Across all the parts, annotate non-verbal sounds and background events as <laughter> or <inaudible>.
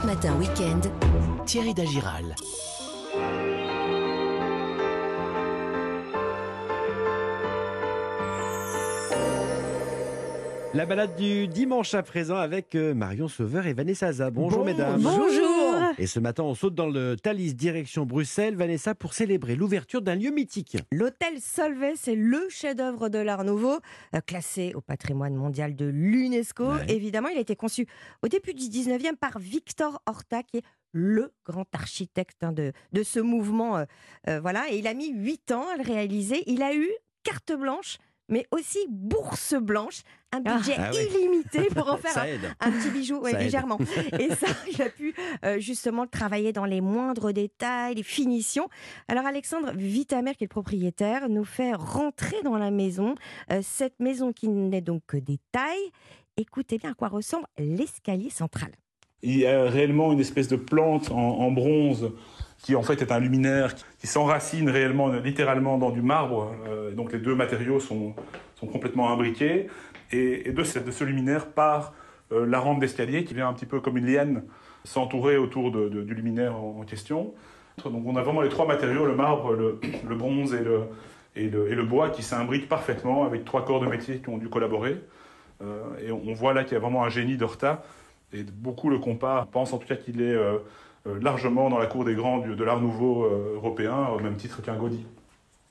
5 matins week-end. Thierry Dagiral. La balade du dimanche à présent avec euh, Marion Sauveur et Vanessa Zaza. Bonjour mesdames. Bonjour. Et ce matin, on saute dans le Thalys direction Bruxelles, Vanessa, pour célébrer l'ouverture d'un lieu mythique. L'hôtel Solvay, c'est le chef-d'œuvre de l'Art Nouveau, euh, classé au patrimoine mondial de l'UNESCO. Ouais. Évidemment, il a été conçu au début du 19e par Victor Horta, qui est le grand architecte hein, de, de ce mouvement. euh, euh, voilà, et il a mis 8 ans à le réaliser. Il a eu carte blanche, mais aussi bourse blanche, un budget Ah illimité pour en <laughs> faire un, petit bijou, ouais, Ça aide. légèrement. <laughs> Et ça, il a pu euh, justement travailler dans les moindres détails, les finitions. Alors Alexandre Vitamer, qui est le propriétaire, nous fait rentrer dans la maison. Euh, cette maison qui n'est donc que des tailles. Écoutez bien à quoi ressemble l'escalier central. Il y a réellement une espèce de plante en, en bronze qui en fait est un luminaire qui, qui s'enracine réellement, littéralement dans du marbre. Euh, donc les deux matériaux sont, complètement imbriqués. Et, de, ce, de ce luminaire part euh, la rampe d'escalier qui vient un petit peu comme une liane s'entourer autour de- du luminaire en, question. Donc on a vraiment les trois matériaux, le marbre, le, bronze et le, bois qui s'imbriquent parfaitement avec trois corps de métier qui ont dû collaborer. Euh, et on, voit là qu'il y a vraiment un génie d'Horta. Et beaucoup le comparent, pensent en tout cas qu'il est euh, largement dans la cour des grands de l'art nouveau européen, au même titre qu'un Gaudi.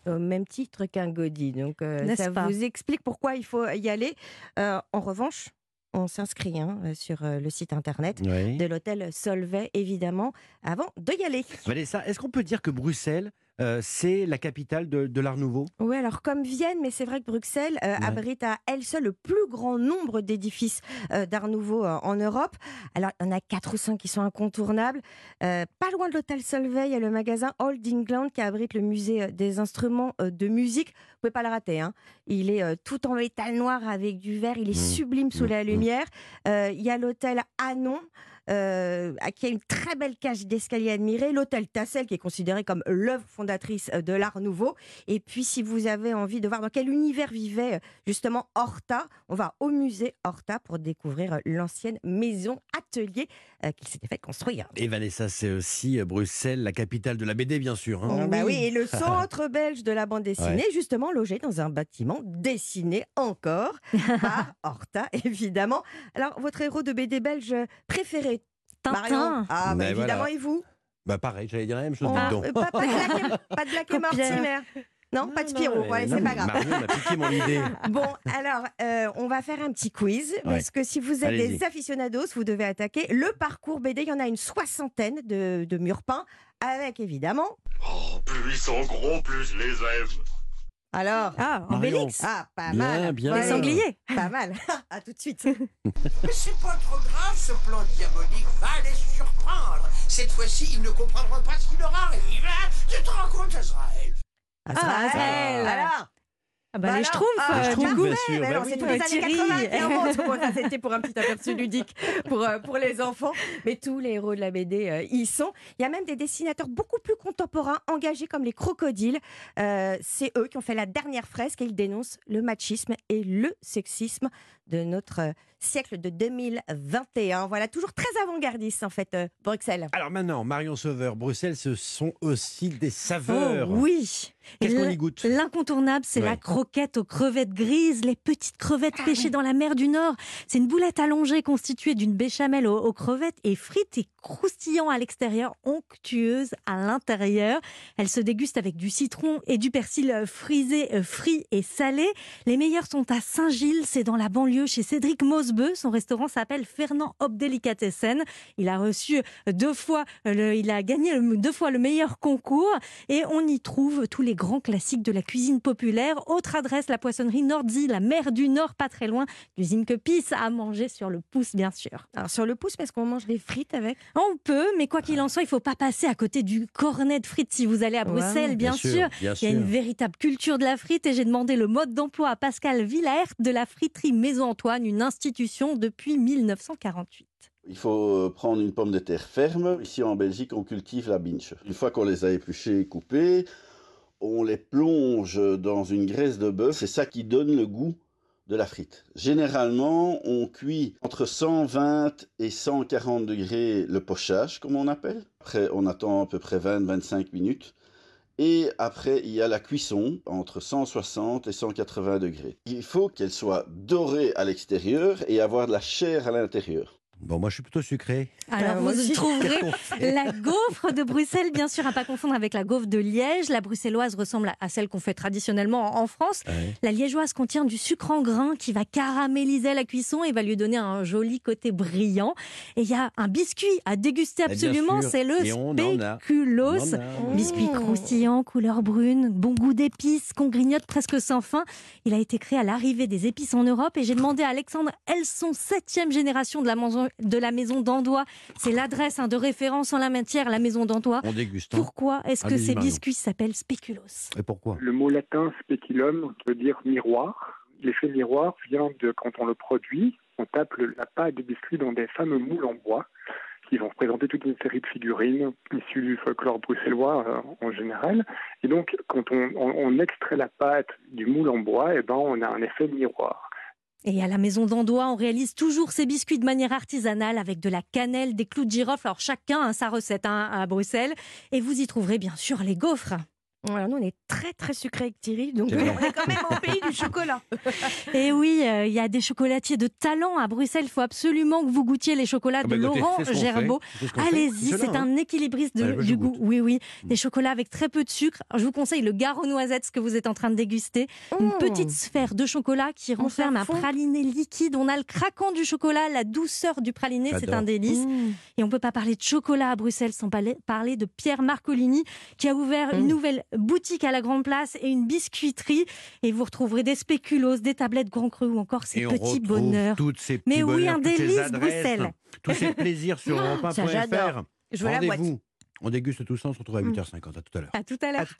Au même titre qu'un Gaudi. Donc, euh, ça pas vous explique pourquoi il faut y aller. Euh, en revanche, on s'inscrit hein, sur euh, le site internet Oui. de l'hôtel Solvay, évidemment, avant de y aller. Vanessa, est-ce qu'on peut dire que Bruxelles, euh, c'est la capitale de, de l'Art Nouveau Oui, alors comme Vienne, mais c'est vrai que Bruxelles euh, Ouais. abrite à elle seule le plus grand nombre d'édifices euh, d'art nouveau en Europe. Alors, il y en a quatre ou cinq qui sont incontournables. Pas loin de l'hôtel Solvay, il y a le magasin Old England qui abrite le musée des instruments de musique. Vous pouvez pas le rater. Hein. Il est tout en métal noir avec du verre. Il est Mmh. sublime sous Mmh. la Mmh. lumière. Il y a l'hôtel Anon. Euh, qui a une très belle cage d'escalier admirée, l'hôtel Tassel qui est considéré comme l'œuvre fondatrice euh, de l'art nouveau, et puis, si vous avez envie de voir dans quel univers vivait euh, justement Horta, on va au musée Horta pour découvrir euh, l'ancienne maison atelier euh, qu'il s'était fait construire. Et Vanessa, c'est aussi Bruxelles, la capitale de la BD, bien sûr. hein. Oh, bah oui, et le <laughs> centre belge de la bande dessinée, justement logé dans un bâtiment dessiné encore <laughs> par Horta, évidemment. Alors, votre héros de BD belge préféré Tintin. Ah, bah, Mais évidemment, voilà. et vous? Bah pareil, j'allais dire la même chose. Oh, donc. euh, pas, pas de Black et- pas de Black et. Mortimer Non, pas de Spirou, ouais, c'est pas grave. Marion m'a piqué mon idée. <laughs> Bon, alors, euh, on va faire un petit quiz. Parce que si vous êtes des aficionados, vous devez attaquer le parcours BD. Il y en a une soixantaine de, de murs peints, avec évidemment. Oh, plus ils sont gros, plus je les aime. Alors. Ah, Marion. Obélix. Ah, pas Bien, mal. bien. Les Ouais, sangliers. Pas mal. <laughs> à tout de suite. <laughs> Mais c'est pas trop grave, ce plan diabolique va les surprendre. Cette fois-ci, ils ne comprendront pas ce qui leur arrive. hein. Tu te rends compte, Azraël Azraël. Azraël. Alors. Ah bah, Bah les schtroumpfs, ah, bien sûr. Bah oui. c'est tous les années Thierry. 80 qui remontent. Bon, ça, c'était pour un petit aperçu ludique pour, euh, pour les enfants. Mais tous les héros de la BD euh, y sont. Il y a même des dessinateurs beaucoup plus contemporains engagés comme les crocodiles. Euh, c'est eux qui ont fait la dernière fresque et ils dénoncent le machisme et le sexisme de notre euh, siècle de 2021. Voilà, toujours très avant-gardiste en fait, euh, Bruxelles. Alors maintenant, Marion Sauveur, Bruxelles, ce sont aussi des Oh, saveurs. oui. Qu'est-ce qu'on y goûte? L'incontournable, c'est Ouais. la croquette aux crevettes grises, les petites crevettes pêchées dans la mer du Nord. C'est une boulette allongée constituée d'une béchamel aux, aux crevettes et frites et croustillant à l'extérieur, onctueuse à l'intérieur. Elle se déguste avec du citron et du persil euh, frisé, euh, frit et salé. Les meilleurs sont à Saint-Gilles, c'est dans la banlieue chez Cédric Mosbeu. Son restaurant s'appelle Fernand Obdelicatessen. Il a reçu deux fois, le- il a gagné le- deux fois le meilleur concours et on y trouve tous les grands classiques de la cuisine populaire. Autre adresse, la poissonnerie Nordzi, la mer du Nord, pas très loin. Cuisine que pisse à manger sur le pouce, bien sûr. Alors sur le pouce, parce qu'on mange des frites avec. On peut, mais quoi qu'il en soit, il faut pas passer à côté du cornet de frites si vous allez à Ouais, Bruxelles, bien, sûr. bien Il y a une véritable culture de la frite et j'ai demandé le mode d'emploi à Pascal Villaert de la friterie Maison Une institution depuis 1948. Il faut euh, prendre une pomme de terre ferme. Ici en Belgique, on cultive la binche. Une fois qu'on les a épluchées et coupées, on les plonge dans une graisse de bœuf. C'est ça qui donne le goût de la frite. Généralement, on cuit entre 120 et 140 degrés le pochage, comme on appelle. Après, on attend à peu près 20-25 minutes. Et après, il y a la cuisson entre 160 et 180 degrés. Il faut qu'elle soit dorée à l'extérieur et avoir de la chair à l'intérieur. Bon, moi, je suis plutôt sucré. Alors, Euh, moi vous y aussi. trouverez la gaufre de Bruxelles, bien sûr, à pas confondre avec la gaufre de Liège. La bruxelloise ressemble à celle qu'on fait traditionnellement en France. Ouais. La liégeoise contient du sucre en grains qui va caraméliser la cuisson et va lui donner un joli côté brillant. Et il y a un biscuit à déguster bien absolument, c'est le spéculoos. Biscuit croustillant, couleur brune, bon goût d'épices, qu'on grignote presque sans fin. Il a été créé à l'arrivée des épices en Europe et j'ai demandé à Alexandre Elson, septième génération de la, maison- de la maison d'Andois. C'est l'adresse hein, de référence en la matière, la maison d'Andois. On déguste. hein. Pourquoi est-ce que ces biscuits s'appellent spéculoos? Et pourquoi? Le mot latin speculum veut dire miroir. L'effet miroir vient de quand on le produit, on tape la pâte du biscuit dans des fameux moules en bois qui vont représenter toute une série de figurines issues du folklore bruxellois euh, en général. Et donc, quand on, on- on extrait la pâte du moule en bois, eh ben, on a un effet miroir. Et à la maison d'Andois, on réalise toujours ces biscuits de manière artisanale avec de la cannelle, des clous de girofle. Alors chacun a sa recette hein, à Bruxelles. Et vous y trouverez bien sûr les gaufres. Voilà, nous, on est très très sucré avec Thierry, donc on est quand même au <laughs> pays du chocolat. Et oui, euh, il y a des chocolatiers de talent à Bruxelles. Il faut absolument que vous goûtiez les chocolats Ah de bah, Laurent Gerbeau. C'est. Allez-y, c'est hein. un équilibriste de- moi, je du goûte. goût. Oui, oui. Mm. Des chocolats avec très peu de sucre. Alors, je vous conseille le gare aux noisettes, ce que vous êtes en train de déguster. Une Mmh. petite sphère de chocolat qui On renferme un praliné liquide. On a le craquant du chocolat, la douceur du praliné. C'est un délice. Mmh. Et on ne peut pas parler de chocolat à Bruxelles sans parler, parler de Pierre Marcolini, qui a ouvert une Mm. nouvelle boutique à la Grande Place et une biscuiterie. Et vous retrouverez des spéculoos, des tablettes Grand Cru ou encore ces Et petits bonheurs. toutes ces petits Mais oui, un délice, adresses, Bruxelles. Tous ces plaisirs sur <laughs> europe ça, j'adore. 1.fr. Je veux la boîte. Rendez-vous. On déguste tout ça, on se retrouve à Mm. 8h50. À tout à l'heure. À tout à l'heure.